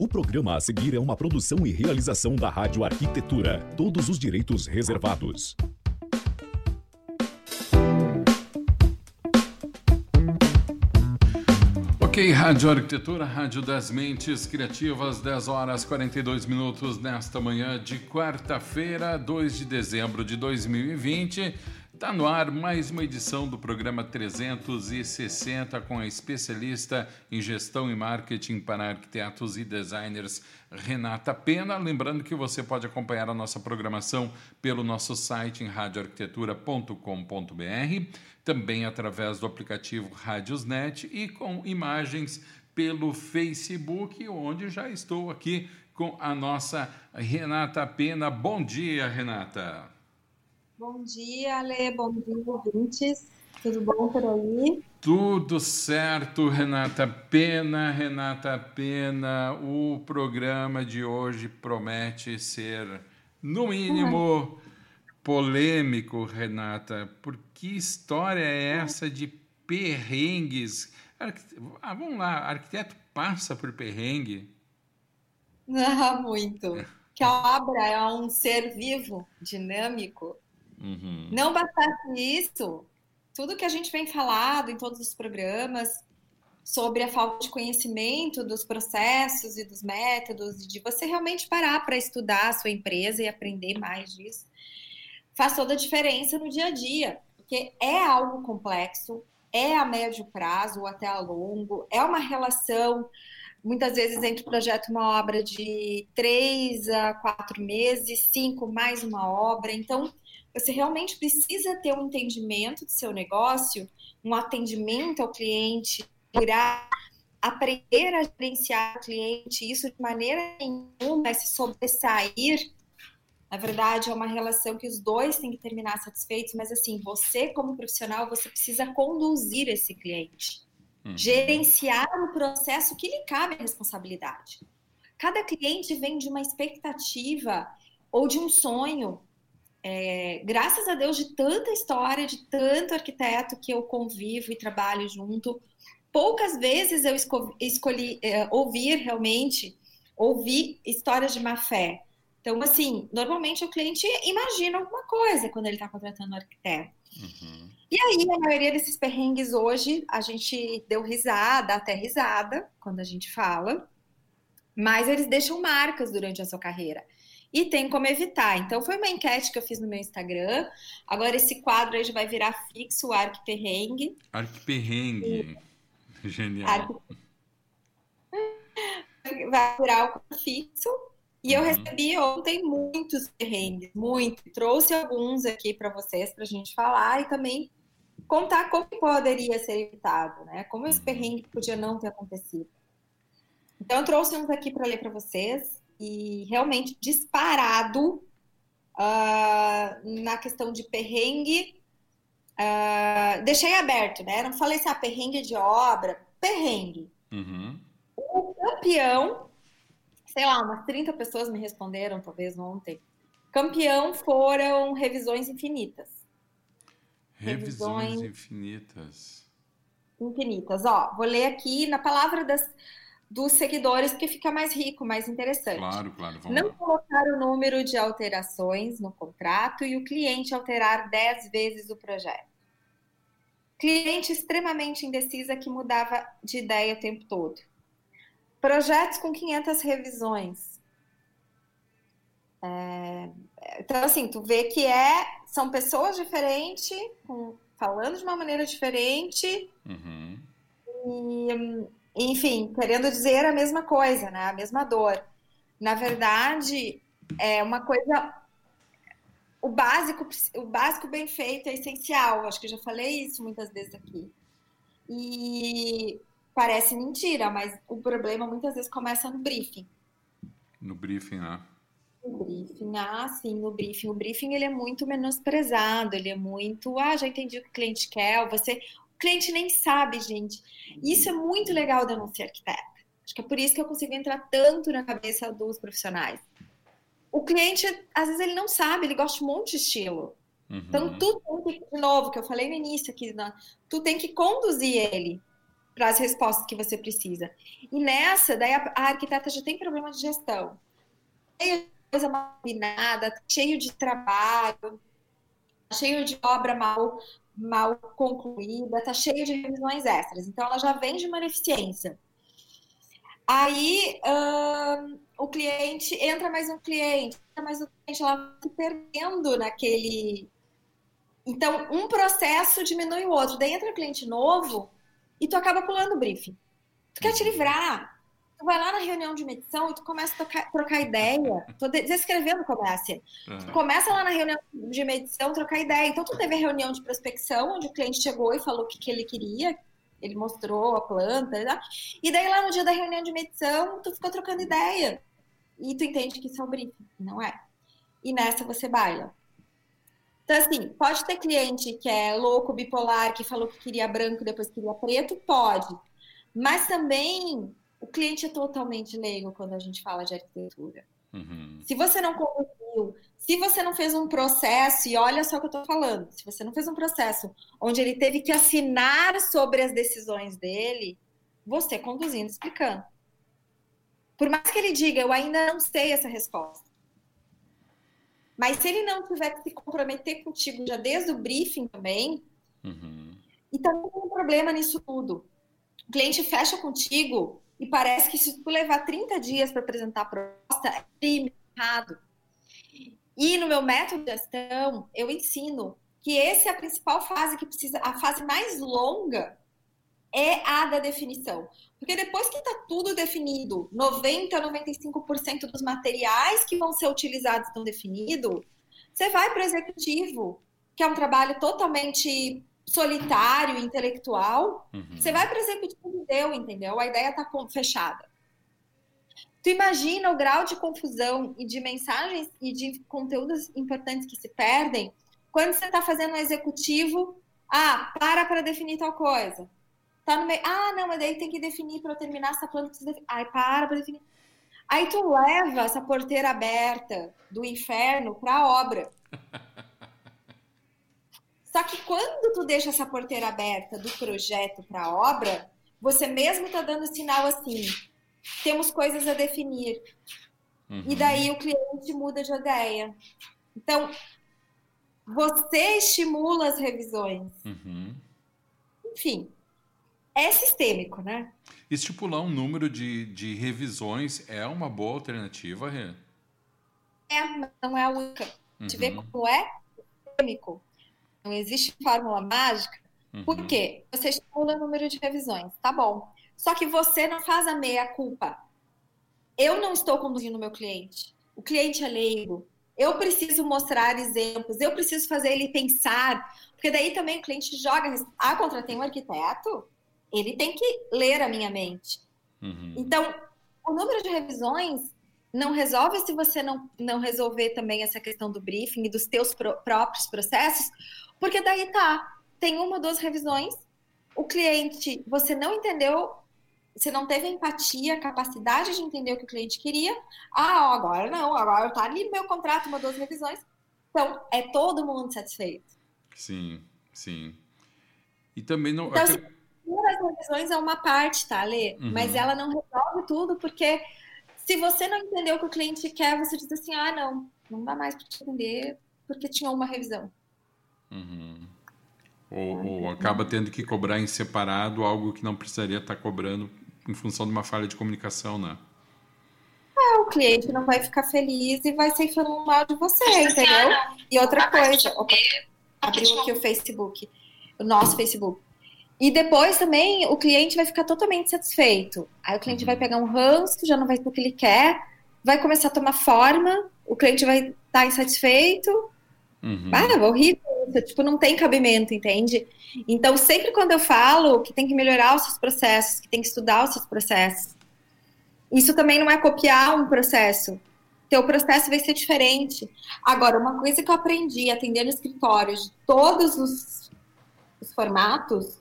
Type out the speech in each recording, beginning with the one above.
O programa a seguir é uma produção e realização da Rádio Arquitetura. Todos os direitos reservados. Ok, Rádio Arquitetura, Rádio das Mentes Criativas, 10 horas 42 minutos nesta manhã de quarta-feira, 2 de dezembro de 2020. Está no ar mais uma edição do programa 360 com a especialista em gestão e marketing para arquitetos e designers Renata Pena. Lembrando que você pode acompanhar a nossa programação pelo nosso site em radioarquitetura.com.br, também através do aplicativo Radiosnet e com imagens pelo Facebook, onde já estou aqui com a nossa Renata Pena. Bom dia, Renata. Bom dia, Ale. Bom dia, ouvintes. Tudo bom por aí? Tudo certo, Renata Pena. Renata Pena, o programa de hoje promete ser, no mínimo, polêmico, Renata. Por que história é essa de perrengues? Ah, vamos lá, arquiteto passa por perrengue? Não, muito. Que a obra é um ser vivo, dinâmico, Uhum. Não bastasse isso, tudo que a gente vem falado em todos os programas sobre a falta de conhecimento dos processos e dos métodos, de você realmente parar para estudar a sua empresa e aprender mais disso, faz toda a diferença no dia a dia, porque é algo complexo, é a médio prazo ou até a longo, é uma relação muitas vezes entre o projeto uma obra de três a quatro meses, cinco mais uma obra. Então, você realmente precisa ter um entendimento do seu negócio, um atendimento ao cliente, curar, aprender a gerenciar o cliente, isso de maneira nenhuma é se sobressair. Na verdade, é uma relação que os dois têm que terminar satisfeitos, mas assim, você como profissional, você precisa conduzir esse cliente. Uhum. Gerenciar o processo que lhe cabe a responsabilidade. Cada cliente vem de uma expectativa ou de um sonho é, graças a Deus, de tanta história, de tanto arquiteto que eu convivo e trabalho junto, poucas vezes eu escolhi é, ouvir realmente, ouvir histórias de má fé. Então, assim, normalmente o cliente imagina alguma coisa quando ele está contratando um arquiteto. Uhum. E aí, a maioria desses perrengues hoje, a gente deu risada, até risada, quando a gente fala, mas eles deixam marcas durante a sua carreira e tem como evitar. Então, foi uma enquete que eu fiz no meu Instagram. Agora, esse quadro aí já vai virar fixo, o Arquiperrengue. Arquiperrengue. E... Genial. Vai virar o fixo. E eu uhum. recebi ontem muitos perrengues, muito. Trouxe alguns aqui para vocês, para a gente falar e também contar como poderia ser evitado, né? Como esse uhum. perrengue podia não ter acontecido. Então, eu trouxe uns aqui para ler para vocês e realmente disparado uh, na questão de perrengue. Uh, deixei aberto, né? Não falei se assim, ah, perrengue de obra, perrengue. Uhum. O campeão, sei lá, umas 30 pessoas me responderam, talvez ontem. Campeão foram revisões infinitas. Revisões, revisões infinitas. Infinitas. Ó, vou ler aqui na palavra das dos seguidores, porque fica mais rico, mais interessante. Claro, claro. Não lá. colocar o número de alterações no contrato e o cliente alterar 10 vezes o projeto. Cliente extremamente indecisa que mudava de ideia o tempo todo. Projetos com 500 revisões. É... Então, assim, tu vê que é, são pessoas diferentes, com, falando de uma maneira diferente. Uhum. E hum, enfim, querendo dizer a mesma coisa, né? A mesma dor. Na verdade, é uma coisa o básico, o básico bem feito é essencial. Acho que eu já falei isso muitas vezes aqui. E parece mentira, mas o problema muitas vezes começa no briefing. No briefing, né? No briefing, ah, sim, no briefing. O briefing ele é muito menosprezado, ele é muito, ah, já entendi o que o cliente quer, você, cliente nem sabe, gente. Isso é muito legal de eu não ser arquiteta. Acho que é por isso que eu consigo entrar tanto na cabeça dos profissionais. O cliente, às vezes, ele não sabe, ele gosta de um monte de estilo. Uhum. Então, tu tem que, de novo, que eu falei no início aqui, né? tu tem que conduzir ele. para as respostas que você precisa. E nessa, daí a, a arquiteta já tem problema de gestão. Cheio de coisa mal combinada, cheio de trabalho, cheio de obra mal, mal concluída, tá cheio de revisões extras. Então, ela já vem de uma ineficiência. Aí, o cliente, entra mais um cliente, entra mais um cliente, ela vai se perdendo naquele... Então, um processo diminui o outro. Daí entra um cliente novo e tu acaba pulando o briefing. Tu quer te livrar. Tu vai lá na reunião de medição e tu começa a tocar, trocar ideia. Tô descrevendo como é assim. Uhum. Tu começa lá na reunião de medição, trocar ideia. Então, tu teve a reunião de prospecção, onde o cliente chegou e falou o que, que ele queria, ele mostrou a planta, tá? e daí lá no dia da reunião de medição, tu ficou trocando ideia. E tu entende que isso é o briefing, não é? E nessa você baila. Então, assim, pode ter cliente que é louco, bipolar, que falou que queria branco, depois queria preto? Pode. Mas também o cliente é totalmente leigo quando a gente fala de arquitetura. Uhum. Se você não conduziu, se você não fez um processo, e olha só o que eu estou falando, se você não fez um processo onde ele teve que assinar sobre as decisões dele, você conduzindo, explicando. Por mais que ele diga, eu ainda não sei essa resposta. Mas se ele não tiver que se comprometer contigo já desde o briefing também, uhum. e também tem um problema nisso tudo. O cliente fecha contigo e parece que se tu levar 30 dias para apresentar a proposta, é crime errado. E no meu método de gestão, eu ensino que essa é a principal fase que precisa, a fase mais longa é a da definição. Porque depois que está tudo definido, 90, 95% dos materiais que vão ser utilizados estão definidos, você vai para o executivo, que é um trabalho totalmente solitário, intelectual, uhum. você vai para o executivo e deu, entendeu? A ideia está fechada. Tu imagina o grau de confusão e de mensagens e de conteúdos importantes que se perdem quando você está fazendo um executivo, ah, para para definir tal coisa. Tá no meio, ah, não, mas daí tem que definir para terminar essa planta. Ai, para para definir. Aí tu leva essa porteira aberta do inferno para a obra. Só que quando tu deixa essa porteira aberta do projeto para a obra, você mesmo está dando sinal assim: temos coisas a definir. Uhum. E daí o cliente muda de ideia. Então, você estimula as revisões. Uhum. Enfim, é sistêmico, né? Estipular um número de, de revisões é uma boa alternativa, Rê? É, não é a única. Uhum. Te vê como é sistêmico. Não existe fórmula mágica. Uhum. Por quê? Você estimula o número de revisões, tá bom. Só que você não faz a meia culpa. Eu não estou conduzindo o meu cliente. O cliente é leigo. Eu preciso mostrar exemplos, eu preciso fazer ele pensar, porque daí também o cliente joga. Ah, contratei um arquiteto? Ele tem que ler a minha mente. Uhum. Então, o número de revisões não resolve se você não, não resolver também essa questão do briefing e dos teus pro, próprios processos, porque daí tá, tem uma ou duas revisões, o cliente, você não entendeu, você não teve empatia, capacidade de entender o que o cliente queria. Ah, agora não, agora tá ali meu contrato, uma ou duas revisões. Então, é todo mundo satisfeito. Sim, sim. E também não. Então, assim, as revisões é uma parte, tá, Lê? Uhum. Mas ela não resolve tudo, porque se você não entendeu o que o cliente quer, você diz assim: ah, não, não dá mais para te entender, porque tinha uma revisão. Uhum. Ou, ou, acaba tendo que cobrar em separado algo que não precisaria estar cobrando em função de uma falha de comunicação, né? É, o cliente não vai ficar feliz e vai sair falando mal de você, entendeu? E outra coisa, opa, abriu aqui o Facebook, o nosso Facebook. E depois também o cliente vai ficar totalmente satisfeito. Aí o cliente vai uhum. pegar um ranço, já não vai ter o que ele quer, vai começar a tomar forma, o cliente vai estar tá insatisfeito. Uhum. Ah, horrível. Tipo, não tem cabimento, entende? Então, sempre quando eu falo que tem que melhorar os seus processos, que tem que estudar os seus processos, isso também não é copiar um processo. Teu processo vai ser diferente. Agora, uma coisa que eu aprendi atendendo escritórios de todos os, os formatos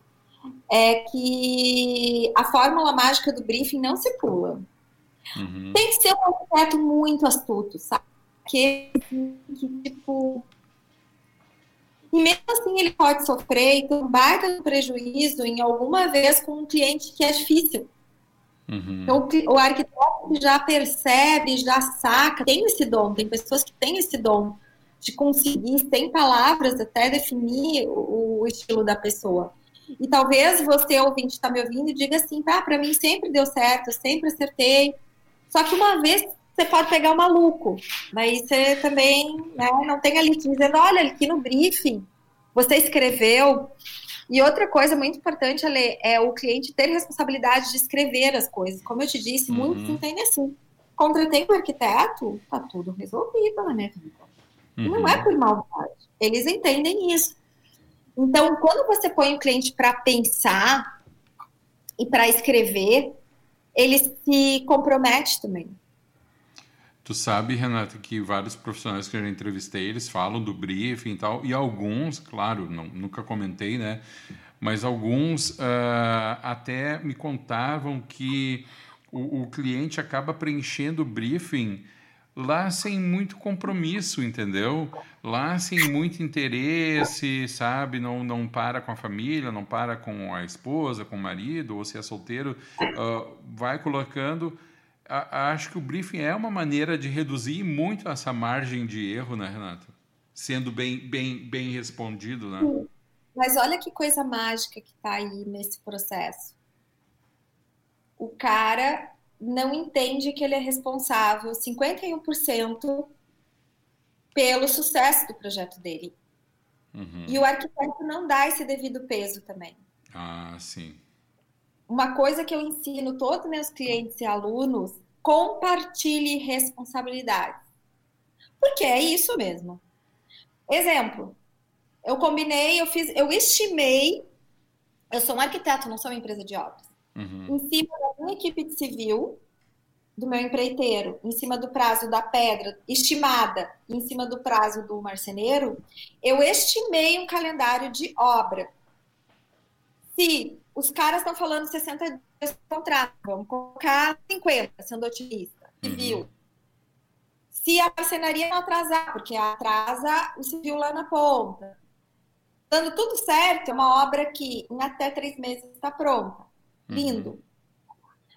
é que a fórmula mágica do briefing não se pula. Uhum. Tem que ser um arquiteto muito astuto, sabe? Que, que tipo. E mesmo assim ele pode sofrer e ter um baita prejuízo em alguma vez com um cliente que é difícil. Uhum. Então, o arquiteto já percebe, já saca, tem esse dom, tem pessoas que têm esse dom de conseguir, sem palavras, até definir o, o estilo da pessoa. E talvez você, ouvinte, está me ouvindo e diga assim, tá, para mim sempre deu certo, sempre acertei. Só que uma vez você pode pegar o maluco. Daí você também né, não tem ali dizendo, olha, aqui no briefing, você escreveu. E outra coisa muito importante, Ale, é o cliente ter responsabilidade de escrever as coisas. Como eu te disse, uhum. muitos entendem assim. Contratei um arquiteto, tá tudo resolvido na minha vida. Uhum. Não é por maldade. Eles entendem isso. Então, quando você põe o cliente para pensar e para escrever, ele se compromete também. Tu sabe, Renata, que vários profissionais que eu já entrevistei, eles falam do briefing e tal, e alguns, claro, não, nunca comentei, né? Mas alguns uh, até me contavam que o, o, cliente acaba preenchendo o briefing lá sem muito compromisso, entendeu? Lá sem muito interesse, sabe? Não, não para com a família, não para com a esposa, com o marido, ou se é solteiro, uh, vai colocando acho que o briefing é uma maneira de reduzir muito essa margem de erro, né, Renata? Sendo bem, bem, bem respondido, né? Mas olha que coisa mágica que está aí nesse processo. O cara não entende que ele é responsável 51% pelo sucesso do projeto dele. Uhum. E o arquiteto não dá esse devido peso também. Ah, sim uma coisa que eu ensino todos os meus clientes e alunos, compartilhe responsabilidades. Porque é isso mesmo. Exemplo, eu combinei, eu fiz, eu estimei, eu sou um arquiteto, não sou uma empresa de obras. Uhum. Em cima da minha equipe de civil, do meu empreiteiro, em cima do prazo da pedra, estimada, em cima do prazo do marceneiro, eu estimei um calendário de obra. Se os caras estão falando 60 dias de contrato, vamos colocar 50, sendo otimista, civil. Uhum. Se a marcenaria não atrasar, porque atrasa o civil lá na ponta. Dando tudo certo, é uma obra que em até três meses está pronta. Lindo. Uhum.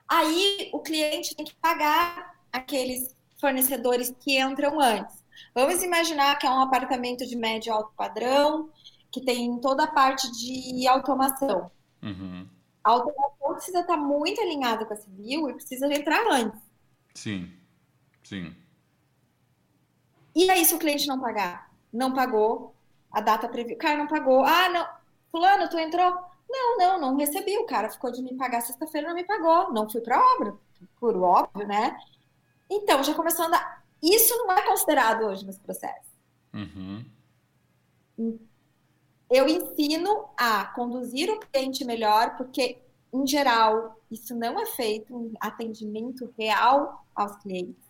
Aí o cliente tem que pagar aqueles fornecedores que entram antes. Vamos imaginar que é um apartamento de médio alto padrão, que tem toda a parte de automação. Uhum. A automação precisa estar muito alinhada com a civil e precisa entrar antes. Sim, sim. E aí, se o cliente não pagar? Não pagou, a data prevista. O cara não pagou. Ah, não. Fulano, tu entrou? Não, não, não recebi. O cara ficou de me pagar sexta-feira, não me pagou. Não fui para obra, por óbvio, né? Então, já começou a andar. Isso não é considerado hoje nesse processo. Uhum eu ensino a conduzir o cliente melhor, porque, em geral, isso não é feito em atendimento real aos clientes.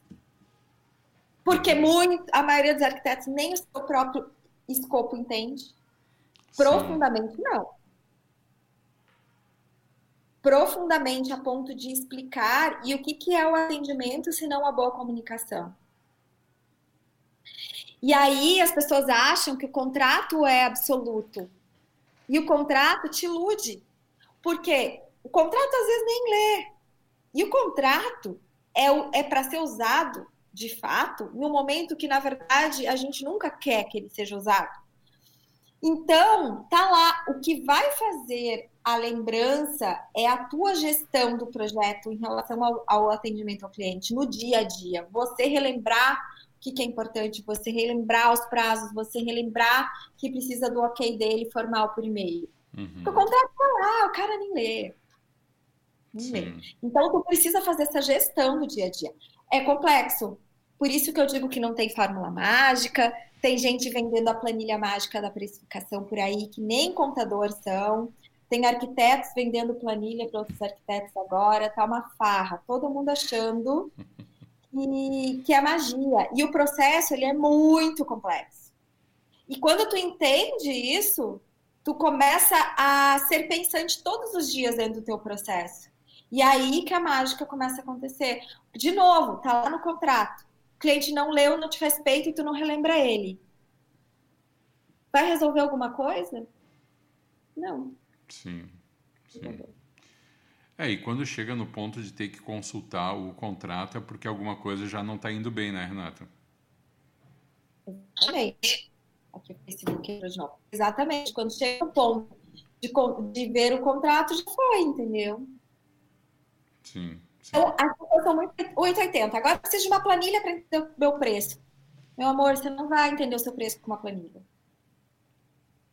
Porque muito, a maioria dos arquitetos nem o seu próprio escopo entende. Profundamente, Sim. não. Profundamente a ponto de explicar e o que, que é o atendimento se não a boa comunicação. E aí as pessoas acham que o contrato é absoluto. E o contrato te ilude. Porque o contrato às vezes nem lê. E o contrato é, é para ser usado, de fato, no momento que, na verdade, a gente nunca quer que ele seja usado. Então, tá lá. O que vai fazer a lembrança é a tua gestão do projeto em relação ao, ao atendimento ao cliente no dia a dia. Você relembrar que, que é importante você relembrar os prazos, você relembrar que precisa do ok dele formal por e-mail. Uhum. Porque o contrato tá lá, o cara nem lê. Nem lê. Então, tu precisa fazer essa gestão do dia a dia. É complexo. Por isso que eu digo que não tem fórmula mágica. Tem gente vendendo a planilha mágica da precificação por aí, que nem contador são. Tem arquitetos vendendo planilha para outros arquitetos agora. Tá uma farra. Todo mundo achando que, que é magia. E o processo ele é muito complexo. E quando tu entende isso, tu começa a ser pensante todos os dias dentro do teu processo. E aí que a mágica começa a acontecer. De novo, tá lá no contrato. O cliente não leu, não te respeita e tu não relembra ele. Vai resolver alguma coisa? Não. Sim. Sim. É, e quando chega no ponto de ter que consultar o contrato é porque alguma coisa já não está indo bem, né, Renata? Exatamente. Aqui o Facebook original. Exatamente. Quando chega no ponto de, de ver o contrato, já foi, entendeu? Sim. sim. Então, as pessoas são muito 880. Agora preciso de uma planilha para entender o meu preço. Meu amor, você não vai entender o seu preço com uma planilha.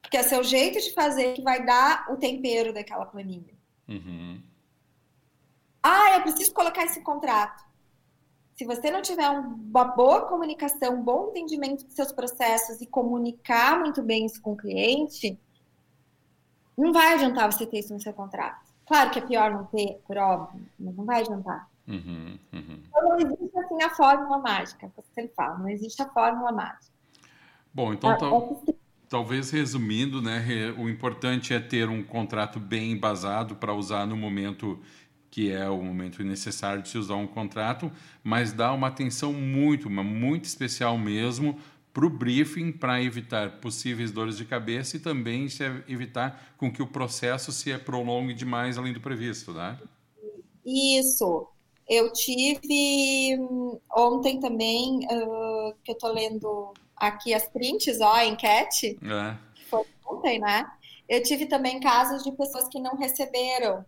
Porque é seu jeito de fazer que vai dar o tempero daquela planilha. Uhum. Ah, eu preciso colocar esse contrato. Se você não tiver uma boa comunicação, um bom entendimento dos seus processos e comunicar muito bem isso com o cliente, não vai adiantar você ter isso no seu contrato. Claro que é pior não ter, por óbvio, mas não vai adiantar. Uhum, uhum. Então não existe assim a fórmula mágica, que você fala, não existe a fórmula mágica. Bom, então tal, talvez resumindo, né, o importante é ter um contrato bem embasado para usar no momento que é o momento necessário de se usar um contrato, mas dá uma atenção muito, uma muito especial mesmo para o briefing para evitar possíveis dores de cabeça e também evitar com que o processo se prolongue demais além do previsto, né? Isso. Eu tive ontem também, uh, que eu estou lendo aqui as prints, ó, a enquete, é. que foi ontem, né? Eu tive também casos de pessoas que não receberam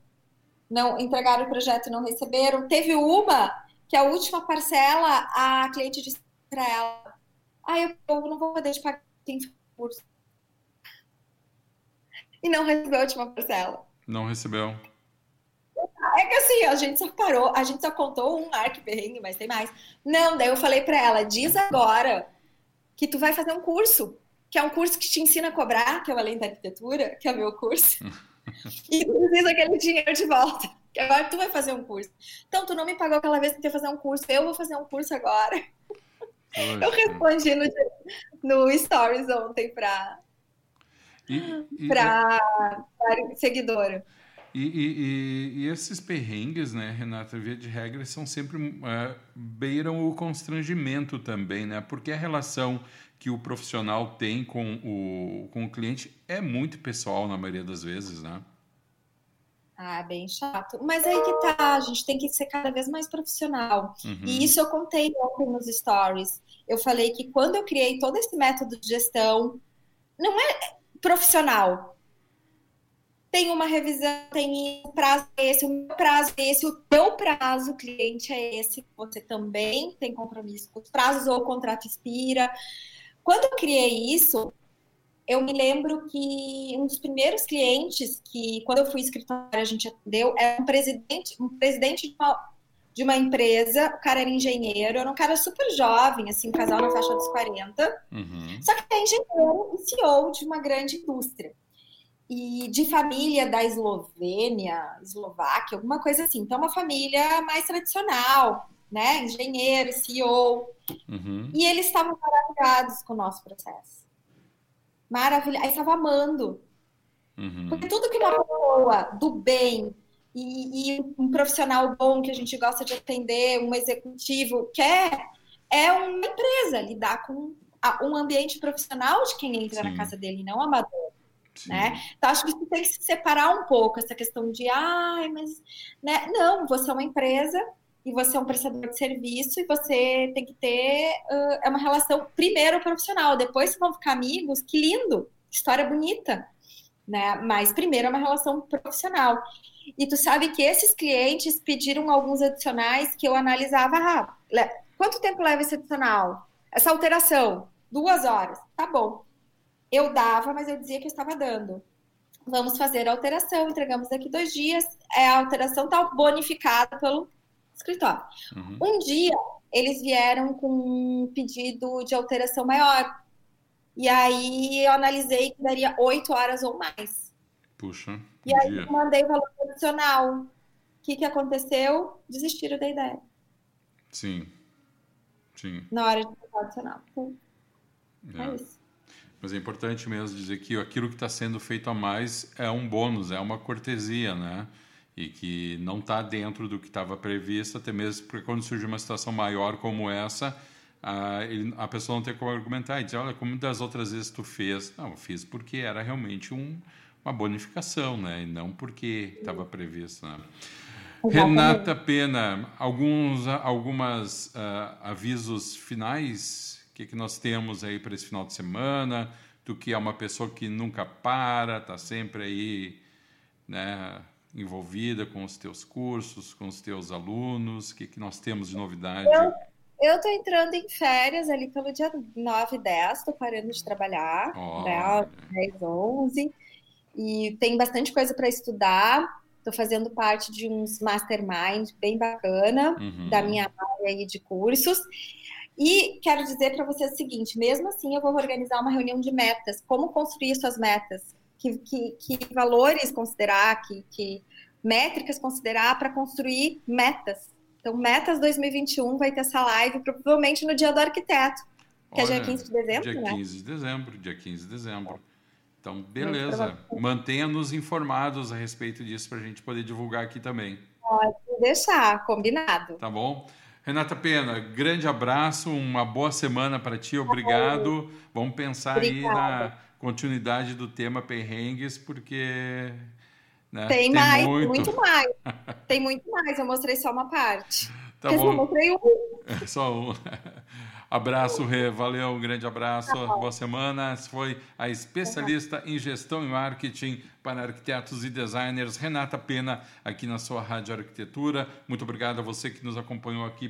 não entregaram o projeto e não receberam. Teve uma que a última parcela, a cliente disse para ela: Ah, eu, não vou poder te pagar em curso. E não recebeu a última parcela. Não recebeu. É que assim, a gente só parou, a gente só contou um arco perrengue, mas tem mais. Não, daí eu falei para ela: diz agora que tu vai fazer um curso, que é um curso que te ensina a cobrar, que é o Além da Arquitetura, que é o meu curso. e precisa aquele dinheiro de volta. Que agora tu vai fazer um curso. Então, tu não me pagou aquela vez que tu ia fazer um curso, eu vou fazer um curso agora. Poxa. Eu respondi no, no Stories ontem para para seguidora. E, e, e, esses perrengues, né, Renata, via de regra, são sempre uh, beiram o constrangimento também, né? Porque a relação que o profissional tem com o, com o cliente é muito pessoal na maioria das vezes, né? Ah, bem chato. Mas aí que tá, a gente tem que ser cada vez mais profissional. Uhum. E isso eu contei ontem nos stories. Eu falei que quando eu criei todo esse método de gestão, não é profissional. Tem uma revisão, tem o prazo é esse, o meu prazo é esse, o teu prazo, cliente é esse, você também tem compromisso com os prazos ou o contrato expira. Quando eu criei isso, eu me lembro que um dos primeiros clientes que, quando eu fui escritório, a gente atendeu, era um presidente, um presidente de uma, de uma empresa, o cara era engenheiro, era um cara super jovem, assim, um casal na faixa dos 40, uhum. só que é engenheiro e CEO de uma grande indústria. E de família da Eslovênia, Eslováquia, alguma coisa assim. Então, uma família mais tradicional, né? Engenheiro, CEO. Uhum. E eles estavam maravilhados com o nosso processo. Maravilhoso. Aí estavam amando. Uhum. Porque tudo que uma pessoa do bem e, e, um profissional bom que a gente gosta de atender, um executivo, quer, é uma empresa lidar com um ambiente profissional de quem entra Sim. na casa dele, não amador. Né? Então, acho que tem que se separar um pouco essa questão de, ai, mas. Né? Não, você é uma empresa e você é um prestador de serviço e você tem que ter uh, uma relação primeiro profissional, depois vão ficar amigos, que lindo, história bonita, né? Mas primeiro é uma relação profissional. E tu sabe que esses clientes pediram alguns adicionais que eu analisava, ah, quanto tempo leva esse adicional? Essa alteração, duas horas, tá bom. Eu dava, mas eu dizia que eu estava dando. Vamos fazer a alteração, entregamos daqui dois dias. É, a alteração está bonificada pelo escritório. Uhum. Um dia, eles vieram com um pedido de alteração maior. E aí eu analisei que daria oito horas ou mais. Puxa. E aí dia. eu mandei valor adicional. O que, que aconteceu? Desistiram da ideia. Sim. Sim. Na hora de valor adicional. Então, é. é isso. Mas é importante mesmo dizer que aquilo que está sendo feito a mais é um bônus, é uma cortesia, né? e que não está dentro do que estava previsto, até mesmo porque quando surge uma situação maior como essa, a, ele, a pessoa não tem como argumentar e dizer, olha, como das outras vezes tu fez? Não, eu fiz porque era realmente um, uma bonificação, né? E não porque estava previsto, né? Renata Pena, alguns algumas uh, avisos finais que, que nós temos aí para esse final de semana? Tu que é uma pessoa que nunca para, está sempre aí, né, envolvida com os teus cursos, com os teus alunos, o que, que nós temos de novidade? Eu estou entrando em férias ali pelo dia 9 e 10, estou parando de trabalhar, oh. né, 10, 11, e tem bastante coisa para estudar. Estou fazendo parte de uns mastermind bem bacana uhum. da minha área aí de cursos. E quero dizer para você o seguinte: mesmo assim, eu vou organizar uma reunião de metas. Como construir suas metas? Que, que, que valores considerar? Que, que métricas considerar para construir metas? Então, Metas 2021 vai ter essa live provavelmente no dia do arquiteto, que Olha, é dia 15 de dezembro, dia né? 15 de dezembro, dia 15 de dezembro. Então, beleza. Mantenha-nos informados a respeito disso para a gente poder divulgar aqui também. Pode deixar, combinado. Tá bom? Renata Pena, grande abraço, uma boa semana para ti, obrigado. Vamos pensar Obrigada. aí na continuidade do tema perrengues, porque né? Tem, tem mais, muito. muito mais. tem muito mais, eu mostrei só uma parte. Tá Porque bom. Mostrei um. só um. Abraço, Rê. Valeu, um grande abraço. Tá Boa semana. Essa foi a especialista em gestão e marketing para arquitetos e designers, Renata Pena, aqui na sua Rádio Arquitetura. Muito obrigado a você que nos acompanhou aqui